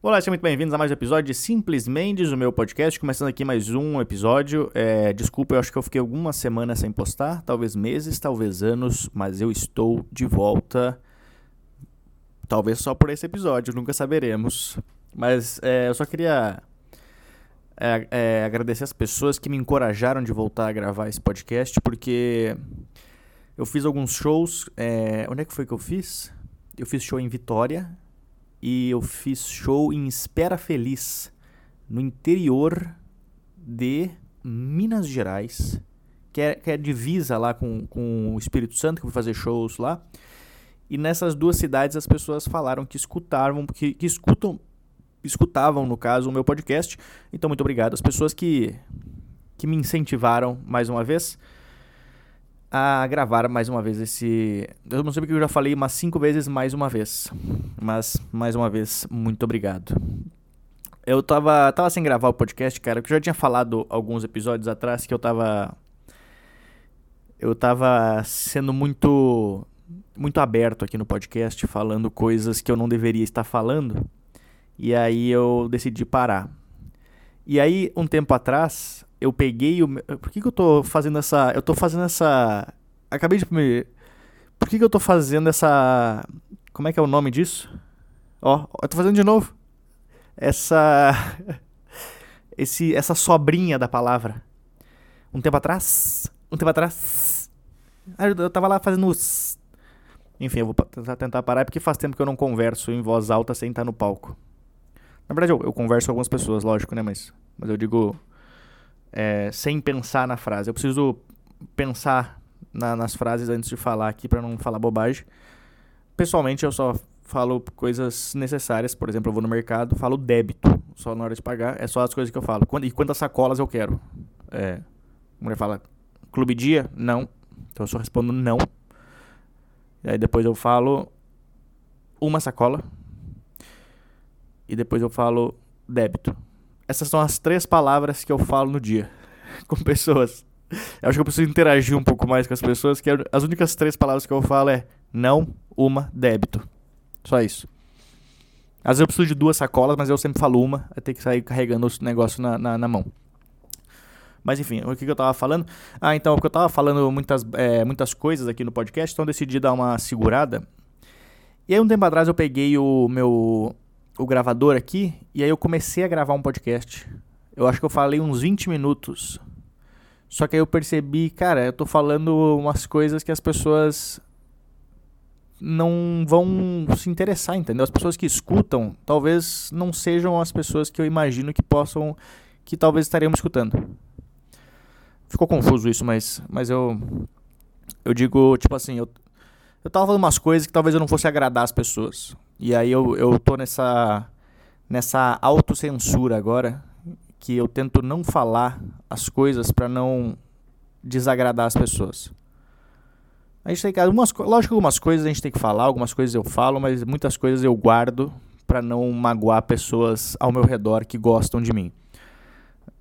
Olá, sejam muito bem-vindos a mais um episódio de Simplesmente o meu podcast. Começando aqui mais um episódio. É, desculpa, eu acho que eu fiquei algumas semanas sem postar, talvez meses, talvez anos, mas eu estou de volta. Talvez só por esse episódio, nunca saberemos. Mas é, eu só queria é, é, agradecer as pessoas que me encorajaram de voltar a gravar esse podcast, porque eu fiz alguns shows. É, onde é que foi que eu fiz? Eu fiz show em Vitória e eu fiz show em Espera Feliz, no interior de Minas Gerais, que é, que é divisa lá com, com o Espírito Santo, que eu fui fazer shows lá. E nessas duas cidades as pessoas falaram que escutavam, que, que escutam, escutavam, no caso, o meu podcast. Então, muito obrigado às pessoas que, que me incentivaram mais uma vez a gravar mais uma vez esse. Eu não sei porque eu já falei umas cinco vezes mais uma vez. Mas, mais uma vez, muito obrigado. Eu tava, tava sem gravar o podcast, cara, porque eu já tinha falado alguns episódios atrás que eu tava. Eu tava sendo muito. Muito aberto aqui no podcast, falando coisas que eu não deveria estar falando. E aí eu decidi parar. E aí, um tempo atrás, eu peguei o. Por que, que eu tô fazendo essa. Eu tô fazendo essa. Acabei de. Me... Por que, que eu tô fazendo essa. Como é que é o nome disso? Ó, eu tô fazendo de novo. Essa. Esse, essa sobrinha da palavra. Um tempo atrás. Um tempo atrás. Eu tava lá fazendo. Enfim, eu vou tentar parar porque faz tempo que eu não converso em voz alta sem estar no palco. Na verdade, eu, eu converso com algumas pessoas, lógico, né? Mas, mas eu digo é, sem pensar na frase. Eu preciso pensar na, nas frases antes de falar aqui para não falar bobagem. Pessoalmente, eu só falo coisas necessárias. Por exemplo, eu vou no mercado, falo débito, só na hora de pagar. É só as coisas que eu falo. E quantas sacolas eu quero? É, a mulher fala, clube dia? Não. Então eu só respondo não. E aí depois eu falo uma sacola. E depois eu falo débito. Essas são as três palavras que eu falo no dia com pessoas. Eu acho que eu preciso interagir um pouco mais com as pessoas, que as únicas três palavras que eu falo é não, uma, débito. Só isso. Às vezes eu preciso de duas sacolas, mas eu sempre falo uma, eu tenho que sair carregando o negócio na, na, na mão. Mas enfim, o que, que eu tava falando? Ah, então, porque eu tava falando muitas, é, muitas coisas aqui no podcast, então eu decidi dar uma segurada. E aí um tempo atrás eu peguei o meu o gravador aqui e aí eu comecei a gravar um podcast. Eu acho que eu falei uns 20 minutos. Só que aí eu percebi, cara, eu tô falando umas coisas que as pessoas não vão se interessar, entendeu? As pessoas que escutam talvez não sejam as pessoas que eu imagino que possam, que talvez estariam escutando. Ficou confuso isso, mas, mas eu, eu digo, tipo assim, eu, eu tava falando umas coisas que talvez eu não fosse agradar as pessoas. E aí eu, eu tô nessa, nessa autocensura agora, que eu tento não falar as coisas para não desagradar as pessoas. A gente tem que, algumas, lógico que algumas coisas a gente tem que falar, algumas coisas eu falo, mas muitas coisas eu guardo para não magoar pessoas ao meu redor que gostam de mim.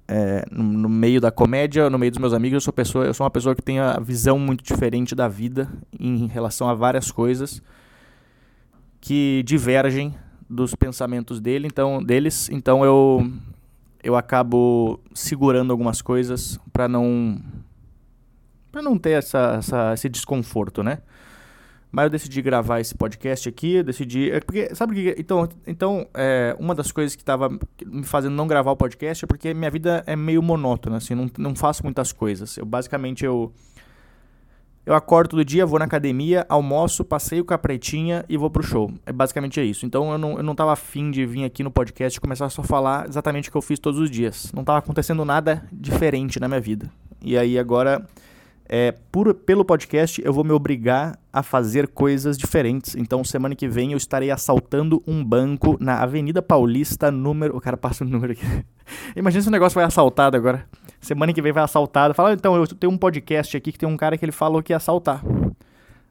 É, no, no, meio da comédia, no meio dos meus amigos, eu sou, pessoa, eu sou uma pessoa que tem a visão muito diferente da vida em relação a várias coisas que divergem dos pensamentos dele, então deles, então eu eu acabo segurando algumas coisas para não para não ter essa, essa, esse desconforto, né? Mas eu decidi gravar esse podcast aqui, eu decidi. É porque, sabe que. Então, então é, uma das coisas que estava me fazendo não gravar o podcast é porque minha vida é meio monótona, assim, não, não faço muitas coisas. Eu basicamente eu eu acordo todo dia, vou na academia, almoço, passeio com a pretinha e vou pro show. É basicamente é isso. Então eu não, eu não tava afim de vir aqui no podcast e começar só a falar exatamente o que eu fiz todos os dias. Não tava acontecendo nada diferente na minha vida. E aí agora, é, por, pelo podcast, eu vou me obrigar a fazer coisas diferentes. Então semana que vem eu estarei assaltando um banco na Avenida Paulista, número. O cara passa o número aqui. Imagina se o negócio vai assaltado agora. Semana que vem vai assaltado. Fala, então, eu tenho um podcast aqui que tem um cara que ele falou que ia assaltar.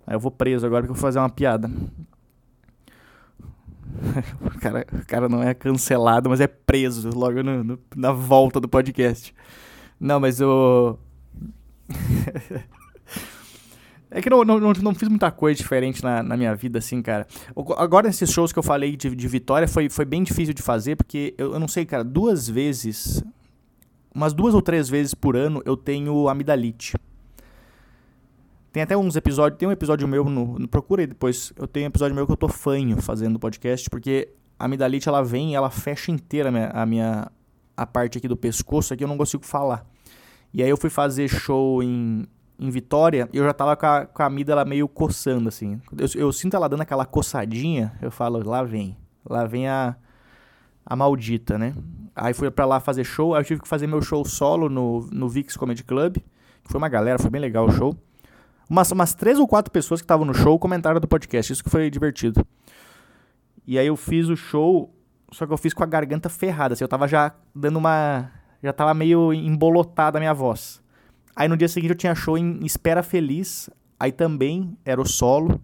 Aí eu vou preso agora porque eu vou fazer uma piada. o, cara, o cara não é cancelado, mas é preso logo no, no, na volta do podcast. Não, mas o. É que não, não, não, fiz muita coisa diferente na, na minha vida, assim, cara. Agora, nesses shows que eu falei de, de Vitória, foi, foi bem difícil de fazer, porque eu, eu não sei, cara, duas vezes, umas duas ou três vezes por ano, eu tenho amidalite. Tem até uns episódios, tem um episódio meu, no, no procura aí depois, eu tenho um episódio meu que eu tô fanho fazendo podcast, porque a amidalite, ela vem ela fecha inteira a minha, a minha, a parte aqui do pescoço, aqui eu não consigo falar. E aí eu fui fazer show em, em Vitória e eu já tava com a, com a amígdala meio coçando, assim. Eu, eu, sinto ela dando aquela coçadinha, eu falo, lá vem. Lá vem a, a maldita, né? Aí fui pra lá fazer show, aí eu tive que fazer meu show solo no, no Vix Comedy Club. Foi uma galera, foi bem legal o show. Umas, umas três ou quatro pessoas que estavam no show comentaram do podcast, isso que foi divertido. E aí eu fiz o show, só que eu fiz com a garganta ferrada, assim, eu tava já dando uma... Já tava meio embolotada a minha voz. Aí no dia seguinte eu tinha show em Espera Feliz, aí também era o solo.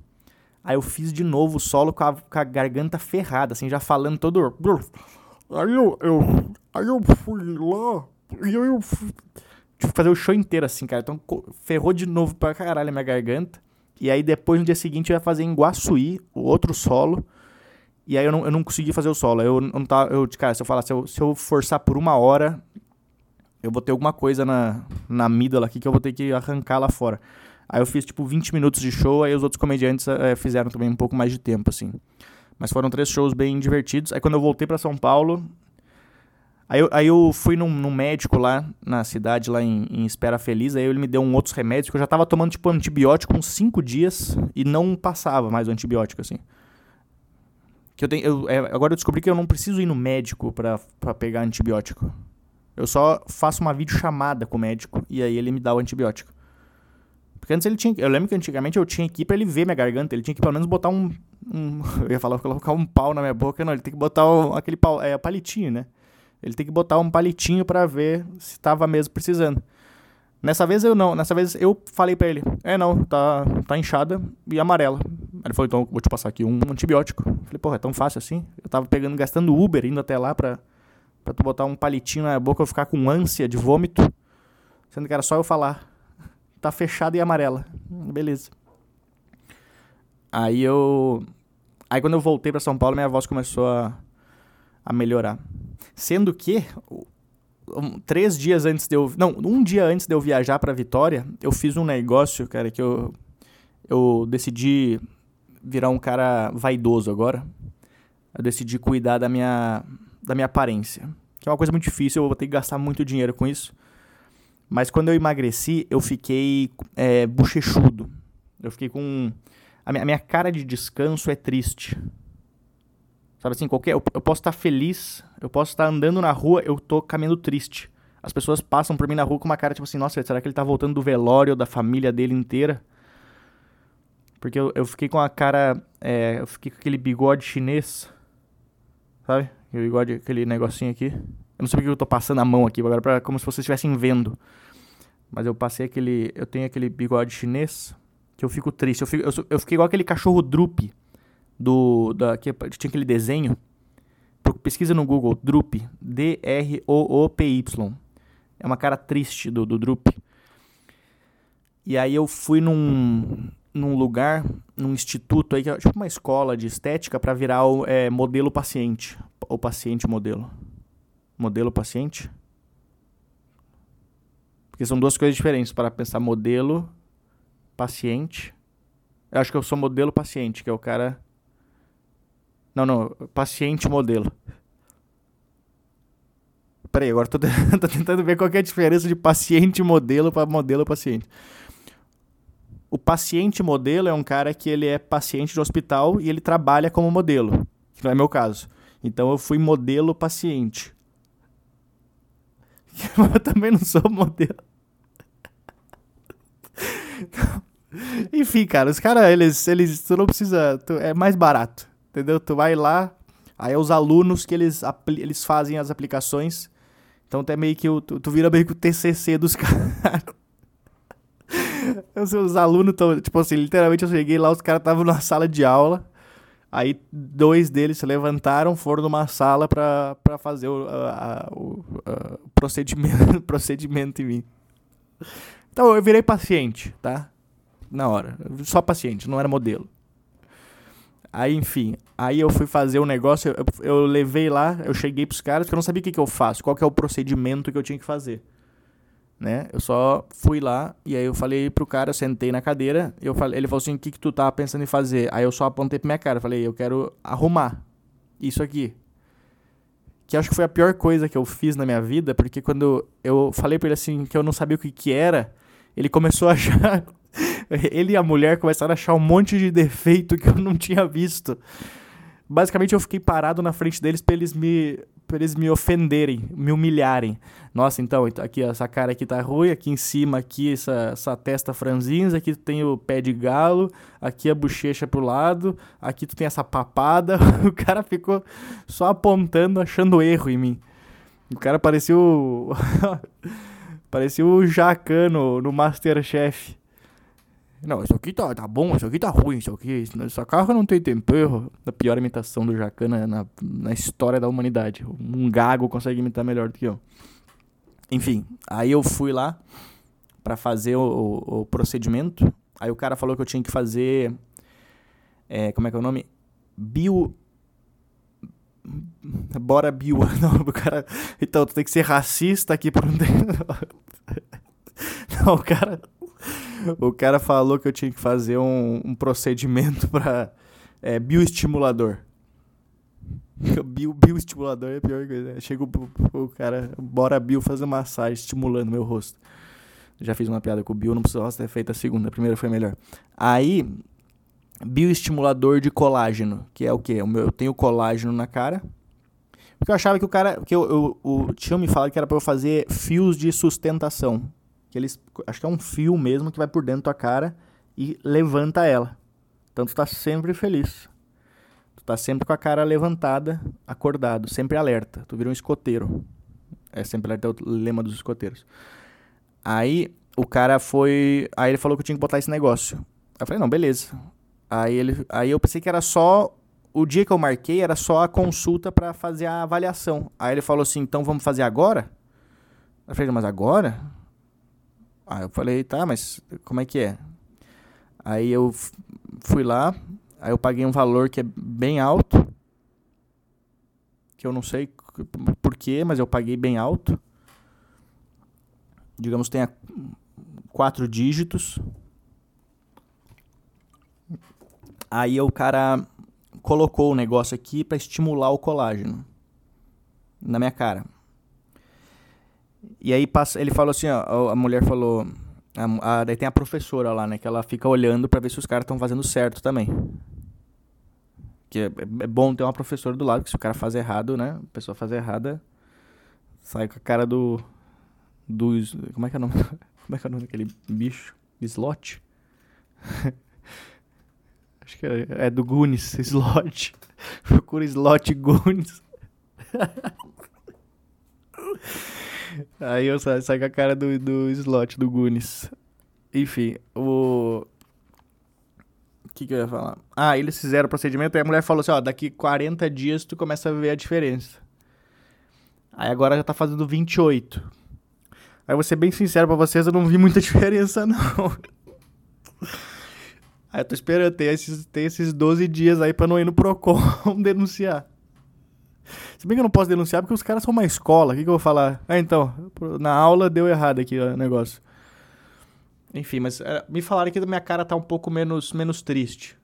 Aí eu fiz de novo o solo com a, com a garganta ferrada, assim, já falando todo... Aí eu, eu, aí eu fui lá, e eu, eu que fazer o show inteiro assim, cara. Então ferrou de novo pra caralho a minha garganta. E aí depois, no dia seguinte, eu ia fazer em Guaçuí, o outro solo. E aí eu não, eu não consegui fazer o solo. Eu não tava. Eu, cara, se eu falar, se eu, se eu forçar por uma hora, eu vou ter alguma coisa na, na amígdala aqui que eu vou ter que arrancar lá fora. Aí eu fiz tipo 20 minutos de show, aí os outros comediantes é, fizeram também um pouco mais de tempo, assim. Mas foram três shows bem divertidos. Aí quando eu voltei para São Paulo, Aí eu, aí eu fui num, num, médico lá na cidade, lá em, em, Espera Feliz, aí ele me deu um outros remédios, que eu já tava tomando, tipo, antibiótico uns 5 dias e não passava mais o antibiótico, assim. Que eu tenho, eu, é, agora eu descobri que eu não preciso ir no médico pra pegar antibiótico. Eu só faço uma videochamada com o médico e aí ele me dá o antibiótico. Porque antes ele tinha. Eu lembro que antigamente eu tinha que ir pra ele ver minha garganta. Ele tinha que pelo menos botar um. um eu ia falar, colocar um pau na minha boca. Não, ele tem que botar um, aquele pau. É, palitinho, né? Ele tem que botar um palitinho para ver se tava mesmo precisando. Nessa vez eu não, nessa vez eu falei para ele: "É não, tá tá inchada e amarela". Ele falou: "Então vou te passar aqui um antibiótico". Eu falei: "Porra, é tão fácil assim?". Eu tava pegando gastando Uber indo até lá para para tu botar um palitinho na boca eu ficar com ânsia de vômito, sendo que era só eu falar: "Tá fechada e amarela". Beleza. Aí eu Aí quando eu voltei para São Paulo, minha voz começou a a melhorar. Sendo que três dias antes de eu. Não, um dia antes de eu viajar para Vitória, eu fiz um negócio, cara, que eu, eu decidi virar um cara vaidoso agora. Eu decidi cuidar da minha, da minha aparência. Que é uma coisa muito difícil, eu vou ter que gastar muito dinheiro com isso. Mas quando eu emagreci, eu fiquei é, bochechudo. Eu fiquei com. A minha, a minha cara de descanso é triste. Sabe assim, qualquer. Eu, eu posso estar feliz, eu posso estar andando na rua, eu tô caminhando triste. As pessoas passam por mim na rua com uma cara tipo assim, nossa, será que ele tá voltando do velório da família dele inteira? Porque eu, eu fiquei com a cara. É, eu fiquei com aquele bigode chinês. Sabe? O bigode, aquele negocinho aqui. Eu não sei porque eu tô passando a mão aqui agora, pra, como se vocês estivessem vendo. Mas eu passei aquele. Eu tenho aquele bigode chinês que eu fico triste. Eu, fico, eu, eu fiquei igual aquele cachorro Drupi do da que tinha aquele desenho. Pesquisa no Google Droop, D R O O P Y. É uma cara triste do do Droop. E aí eu fui num num lugar, num instituto aí, que é tipo uma escola de estética para virar o é, modelo paciente, ou paciente modelo. Modelo paciente? Porque são duas coisas diferentes para pensar modelo paciente. Eu acho que eu sou modelo paciente, que é o cara não, não, paciente modelo. Peraí, agora tô, tô tentando ver qual é a diferença de paciente modelo para modelo paciente. O paciente modelo é um cara que ele é paciente de hospital e ele trabalha como modelo, que não é meu caso. Então eu fui modelo paciente. Eu também não sou modelo. Enfim, cara, os caras, eles, eles, tu não precisa, tu, é mais barato entendeu? Tu vai lá, aí é os alunos que eles, eles fazem as aplicações. Então até meio que o, tu, tu vira meio que o TCC dos caras. os alunos estão, tipo assim, literalmente eu cheguei lá, os caras estavam na sala de aula. Aí dois deles se levantaram, foram numa sala pra fazer o, a, o a, procedimento, procedimento em mim. Então eu virei paciente, tá? na hora. Só paciente, não era modelo. Aí, enfim, aí eu fui fazer o um negócio, eu, eu, levei lá, eu cheguei pros caras, porque eu não sabia o que, que eu faço, qual que é o procedimento que eu tinha que fazer. Né? Eu só fui lá e aí eu falei pro cara, eu sentei na cadeira, eu falei, ele falou assim, o que, que tu tá pensando em fazer? Aí eu só apontei pra minha cara, falei, eu quero arrumar isso aqui. Que acho que foi a pior coisa que eu fiz na minha vida, porque quando eu falei pra ele assim, que eu não sabia o que que era, ele começou a achar ele e a mulher começaram a achar um monte de defeito que eu não tinha visto. Basicamente, eu fiquei parado na frente deles pra eles me, pra eles me ofenderem, me humilharem. Nossa, então, aqui essa cara aqui tá ruim, aqui em cima, aqui essa, essa testa franzinha, aqui tem o pé de galo, aqui a bochecha pro lado, aqui tu tem essa papada. O cara ficou só apontando, achando erro em mim. O cara parecia o. parecia o Jacan no, no Masterchef. Não, isso aqui tá, tá bom, isso aqui tá ruim, isso aqui. Essa carro não tem tempero. A pior imitação do Jacana na, na história da humanidade. Um gago consegue imitar melhor do que eu. Enfim, aí eu fui lá para fazer o, o, o, procedimento. Aí o cara falou que eu tinha que fazer. É, como é que é o nome? Bio. Bora bio. Não, o cara. Então, tu tem que ser racista aqui por um. Não, o cara o cara falou que eu tinha que fazer um, um procedimento para é, bioestimulador. Bio, bioestimulador é a pior coisa. Chega o, o, cara, bora bio fazer massagem, estimulando meu rosto. Já fiz uma piada com o bio, não precisava ter feito a segunda, a primeira foi melhor. Aí, bioestimulador de colágeno, que é o quê? Eu tenho colágeno na cara. Porque eu achava que o cara. que eu, eu, o tio me falou que era para eu fazer fios de sustentação que eles acho que é um fio mesmo que vai por dentro da tua cara e levanta ela. Então tu tá sempre feliz. Tu tá sempre com a cara levantada, acordado, sempre alerta. Tu vira um escoteiro. É sempre alerta é o lema dos escoteiros. Aí o cara foi, aí ele falou que eu tinha que botar esse negócio. Eu falei: "Não, beleza". Aí ele, aí eu pensei que era só o dia que eu marquei era só a consulta para fazer a avaliação. Aí ele falou assim: "Então vamos fazer agora?" Eu falei: "Mas agora?" Aí eu falei, tá, mas como é que é? Aí eu fui lá, aí eu paguei um valor que é bem alto, que eu não sei porquê, mas eu paguei bem alto. Digamos, tenha quatro dígitos. Aí o cara colocou o negócio aqui para estimular o colágeno na minha cara. E aí passa, ele falou assim, ó, a mulher falou, a, a, daí tem a professora lá, né, que ela fica olhando para ver se os caras estão fazendo certo também. Que é, é, bom ter uma professora do lado, que se o cara faz errado, né, a pessoa faz errada, sai com a cara do do como é que é o nome? Como é que é o nome daquele bicho? Slot? Acho que é, é do Goonies, Slot. Procura Slot Goonies. Aí eu saio, saio com a cara do, do slot do Goonies. Enfim, o. O que, que eu ia falar? Ah, eles fizeram o procedimento e a mulher falou assim: ó, daqui 40 dias tu começa a ver a diferença. Aí agora já tá fazendo 28. Aí vou ser bem sincero pra vocês, eu não vi muita diferença, não. Aí eu tô esperando, tem esses, tem esses 12 dias aí pra não ir no Procon denunciar. Se bem que eu não posso denunciar porque os caras são uma escola. O que, que eu vou falar? Ah, então, na aula deu errado aqui o negócio. Enfim, mas é, me falaram que a minha cara tá um pouco menos, menos triste.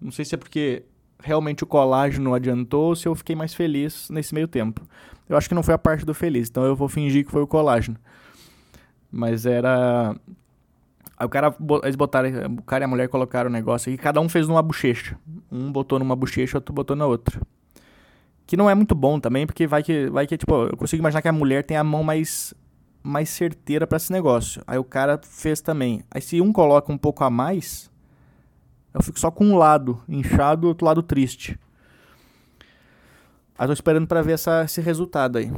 Não sei se é porque realmente o colágeno adiantou ou se eu fiquei mais feliz nesse meio tempo. Eu acho que não foi a parte do feliz, então eu vou fingir que foi o colágeno. Mas era. Aí o cara, eles botaram, o cara e a mulher colocaram o negócio aqui, cada um fez numa bochecha. Um botou numa bochecha, outro botou na outra. Que não é muito bom também, porque vai que, vai que tipo, eu consigo imaginar que a mulher tem a mão mais, mais certeira para esse negócio. Aí o cara fez também. Aí se um coloca um pouco a mais, eu fico só com um lado inchado e outro lado triste. Aí tô esperando para ver essa, esse resultado aí.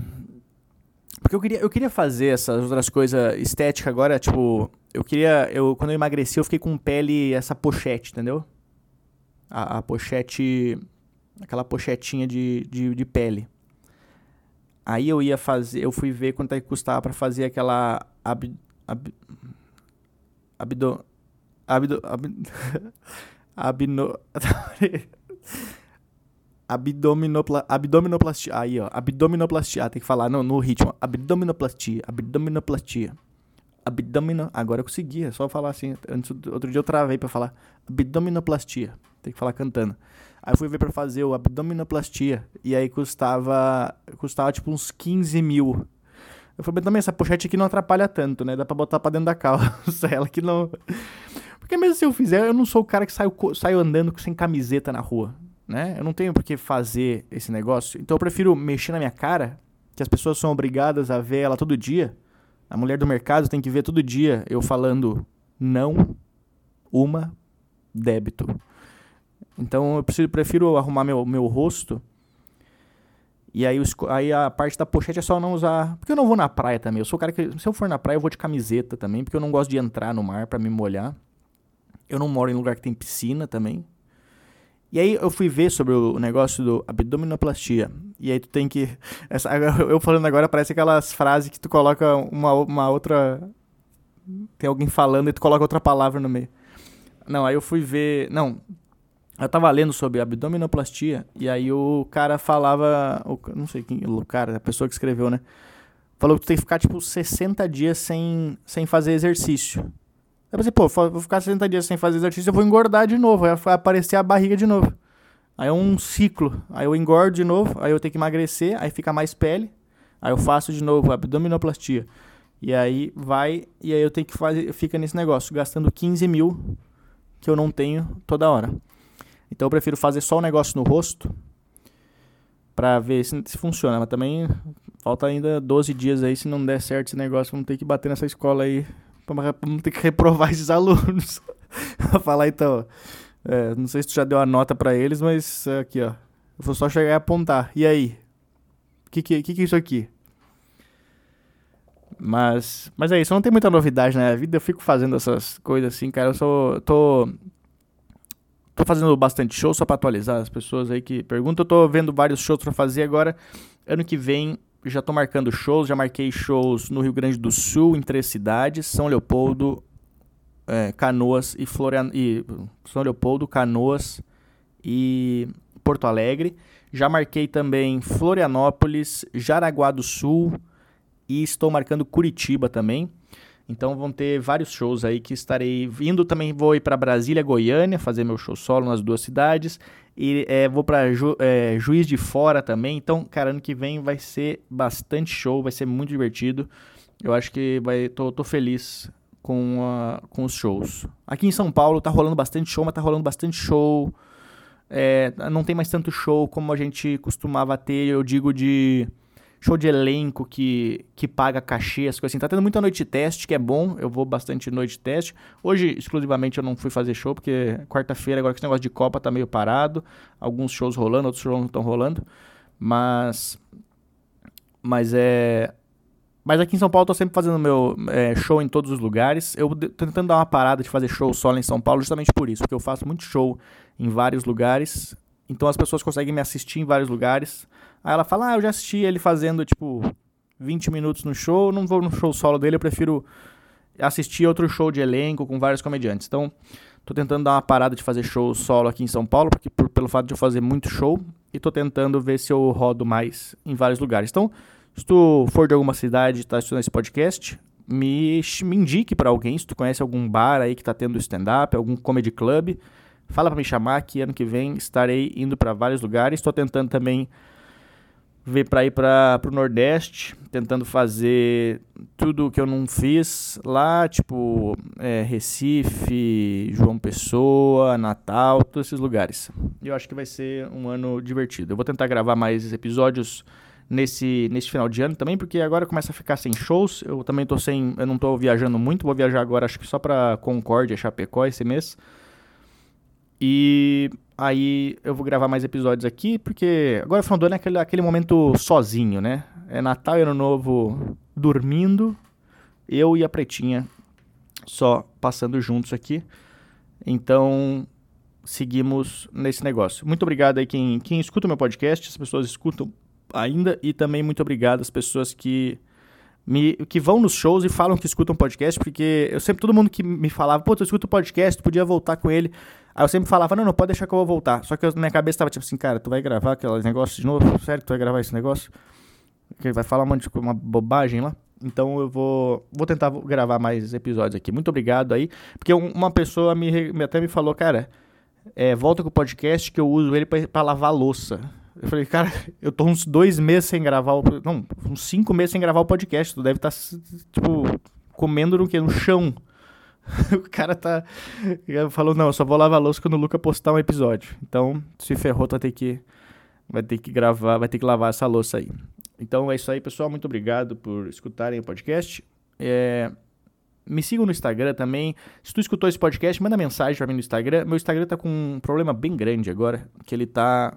Porque eu queria, eu queria fazer essas outras coisas estéticas agora, tipo, eu queria, eu quando eu emagreci eu fiquei com pele essa pochete, entendeu? A, a pochete aquela pochetinha de, de, de pele. Aí eu ia fazer, eu fui ver quanto é que custava para fazer aquela ab, ab, abdo, Abdo, ab, abno, abdominopla, abdominoplastia. Aí, ó. Abdominoplastia. Tem que falar no, no ritmo. Abdominoplastia. Abdominoplastia. Abdomino. Agora eu consegui. É só falar assim. Antes, outro dia eu travei pra falar. Abdominoplastia. Tem que falar cantando. Aí eu fui ver pra fazer o abdominoplastia. E aí custava. Custava tipo uns 15 mil. Eu falei, também essa pochete aqui não atrapalha tanto, né? Dá pra botar pra dentro da calça. Ela que não. Porque mesmo se eu fizer, eu não sou o cara que saio, saio andando sem camiseta na rua, né? Eu não tenho por que fazer esse negócio. Então eu prefiro mexer na minha cara, que as pessoas são obrigadas a ver ela todo dia. A mulher do mercado tem que ver todo dia eu falando não, uma, débito. Então eu preciso, prefiro arrumar meu, meu rosto e aí, aí a parte da pochete é só não usar. Porque eu não vou na praia também. Eu sou o cara que. Se eu for na praia, eu vou de camiseta também. Porque eu não gosto de entrar no mar para me molhar. Eu não moro em lugar que tem piscina também. E aí eu fui ver sobre o negócio do abdominoplastia. E aí tu tem que. Essa, eu falando agora parece aquelas frases que tu coloca uma, uma outra. Tem alguém falando e tu coloca outra palavra no meio. Não, aí eu fui ver. Não, eu tava lendo sobre abdominoplastia e aí o cara falava, o, não sei quem, o cara, a pessoa que escreveu, né? Falou que tu tem que ficar tipo 60 dias sem, sem fazer exercício. Eu pensei, pô, vou ficar 60 dias sem fazer exercício, eu vou engordar de novo, vai aparecer a barriga de novo. Aí é um ciclo. Aí eu engordo de novo, aí eu tenho que emagrecer, aí fica mais pele. Aí eu faço de novo abdominoplastia. E aí vai, e aí eu tenho que fazer, fica nesse negócio, gastando 15 mil que eu não tenho toda hora. Então eu prefiro fazer só o negócio no rosto para ver se, se, funciona. Mas também falta ainda 12 dias aí. Se não der certo esse negócio, vamos ter que bater nessa escola aí. Vamos ter que reprovar esses alunos. Falar então. É, não sei se tu já deu a nota para eles, mas aqui ó. Eu vou só chegar e apontar. E aí? O que, que, que, que é isso aqui? Mas, mas é isso, não tem muita novidade na minha vida. Eu fico fazendo essas coisas assim, cara. Eu sou. tô Tô fazendo bastante show, só para atualizar as pessoas aí que perguntam. Eu tô vendo vários shows para fazer agora. Ano que vem já tô marcando shows, já marquei shows no Rio Grande do Sul, em três cidades: São Leopoldo, é, Canoas e Florian... e São Leopoldo, Canoas e Porto Alegre. Já marquei também Florianópolis, Jaraguá do Sul e estou marcando Curitiba também. Então vão ter vários shows aí que estarei vindo. Também vou ir para Brasília, Goiânia, fazer meu show solo nas duas cidades. E é, vou para Ju, é, Juiz de Fora também. Então, cara, ano que vem vai ser bastante show, vai ser muito divertido. Eu acho que vai, tô, tô feliz com, a, com os shows. Aqui em São Paulo tá rolando bastante show, mas tá rolando bastante show. É, não tem mais tanto show como a gente costumava ter, eu digo de show de elenco que, que paga cachê, as coisas assim. Tá tendo muita noite de teste, que é bom. Eu vou bastante noite de teste. Hoje, exclusivamente, eu não fui fazer show, porque quarta-feira, agora que esse negócio de Copa tá meio parado. Alguns shows rolando, outros shows não estão rolando. Mas. Mas é. Mas aqui em São Paulo eu tô sempre fazendo meu é, show em todos os lugares. Eu tô tentando dar uma parada de fazer show solo em São Paulo justamente por isso, porque eu faço muito show em vários lugares. Então as pessoas conseguem me assistir em vários lugares. Aí ela fala: Ah, eu já assisti ele fazendo tipo 20 minutos no show, não vou no show solo dele, eu prefiro assistir outro show de elenco com vários comediantes. Então, tô tentando dar uma parada de fazer show solo aqui em São Paulo, porque por, pelo fato de eu fazer muito show, e tô tentando ver se eu rodo mais em vários lugares. Então, se tu for de alguma cidade e tá assistindo esse podcast, me, me indique para alguém, se tu conhece algum bar aí que tá tendo stand-up, algum comedy club, fala para me chamar que ano que vem estarei indo para vários lugares. Estou tentando também ver para ir para o Nordeste, tentando fazer tudo que eu não fiz lá, tipo é, Recife, João Pessoa, Natal, todos esses lugares. Eu acho que vai ser um ano divertido. Eu vou tentar gravar mais episódios nesse, nesse final de ano também, porque agora começa a ficar sem shows. Eu também tô sem, eu não tô viajando muito, vou viajar agora acho que só para Concórdia, Chapecó esse mês. E aí eu vou gravar mais episódios aqui, porque agora o final do ano é aquele, aquele momento sozinho, né? É Natal e Ano Novo dormindo, eu e a Pretinha só passando juntos aqui. Então, seguimos nesse negócio. Muito obrigado aí quem, quem escuta o meu podcast, as pessoas escutam ainda, e também muito obrigado às pessoas que me, que vão nos shows e falam que escutam podcast, porque eu sempre, todo mundo que me falava, pô, tu escuta o podcast, podia voltar com ele. Aí eu sempre falava, não, não, pode deixar que eu vou voltar. Só que eu, na minha cabeça tava tipo assim, cara, tu vai gravar aquele negócio de novo? Sério tu vai gravar esse negócio? Que vai falar um monte de uma bobagem lá? Então eu vou, vou tentar gravar mais episódios aqui. Muito obrigado aí. Porque uma pessoa me, até me falou, cara, é, volta com o podcast que eu uso ele para lavar louça. Eu falei, cara, eu tô uns dois meses sem gravar o. Não, uns cinco meses sem gravar o podcast. Tu deve estar, tá, tipo, comendo no quê? No chão. o cara tá. Falou, não, eu só vou lavar louça quando o Luca postar um episódio. Então, se ferrou, tu vai ter que. Vai ter que gravar, vai ter que lavar essa louça aí. Então é isso aí, pessoal. Muito obrigado por escutarem o podcast. É, me sigam no Instagram também. Se tu escutou esse podcast, manda mensagem pra mim no Instagram. Meu Instagram tá com um problema bem grande agora, que ele tá...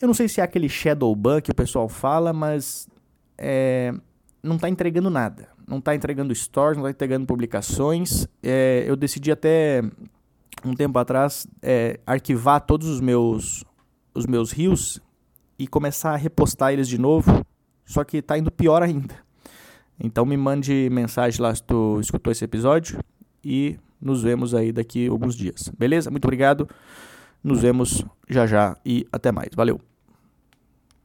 Eu não sei se é aquele shadow ban que o pessoal fala, mas é, não tá entregando nada. Não tá entregando stories, não tá entregando publicações. É, eu decidi até um tempo atrás é, arquivar todos os meus os meus rios e começar a repostar eles de novo, só que tá indo pior ainda. Então me mande mensagem lá se tu escutou esse episódio e nos vemos aí daqui alguns dias. Beleza? Muito obrigado. Nos vemos já já e até mais. Valeu.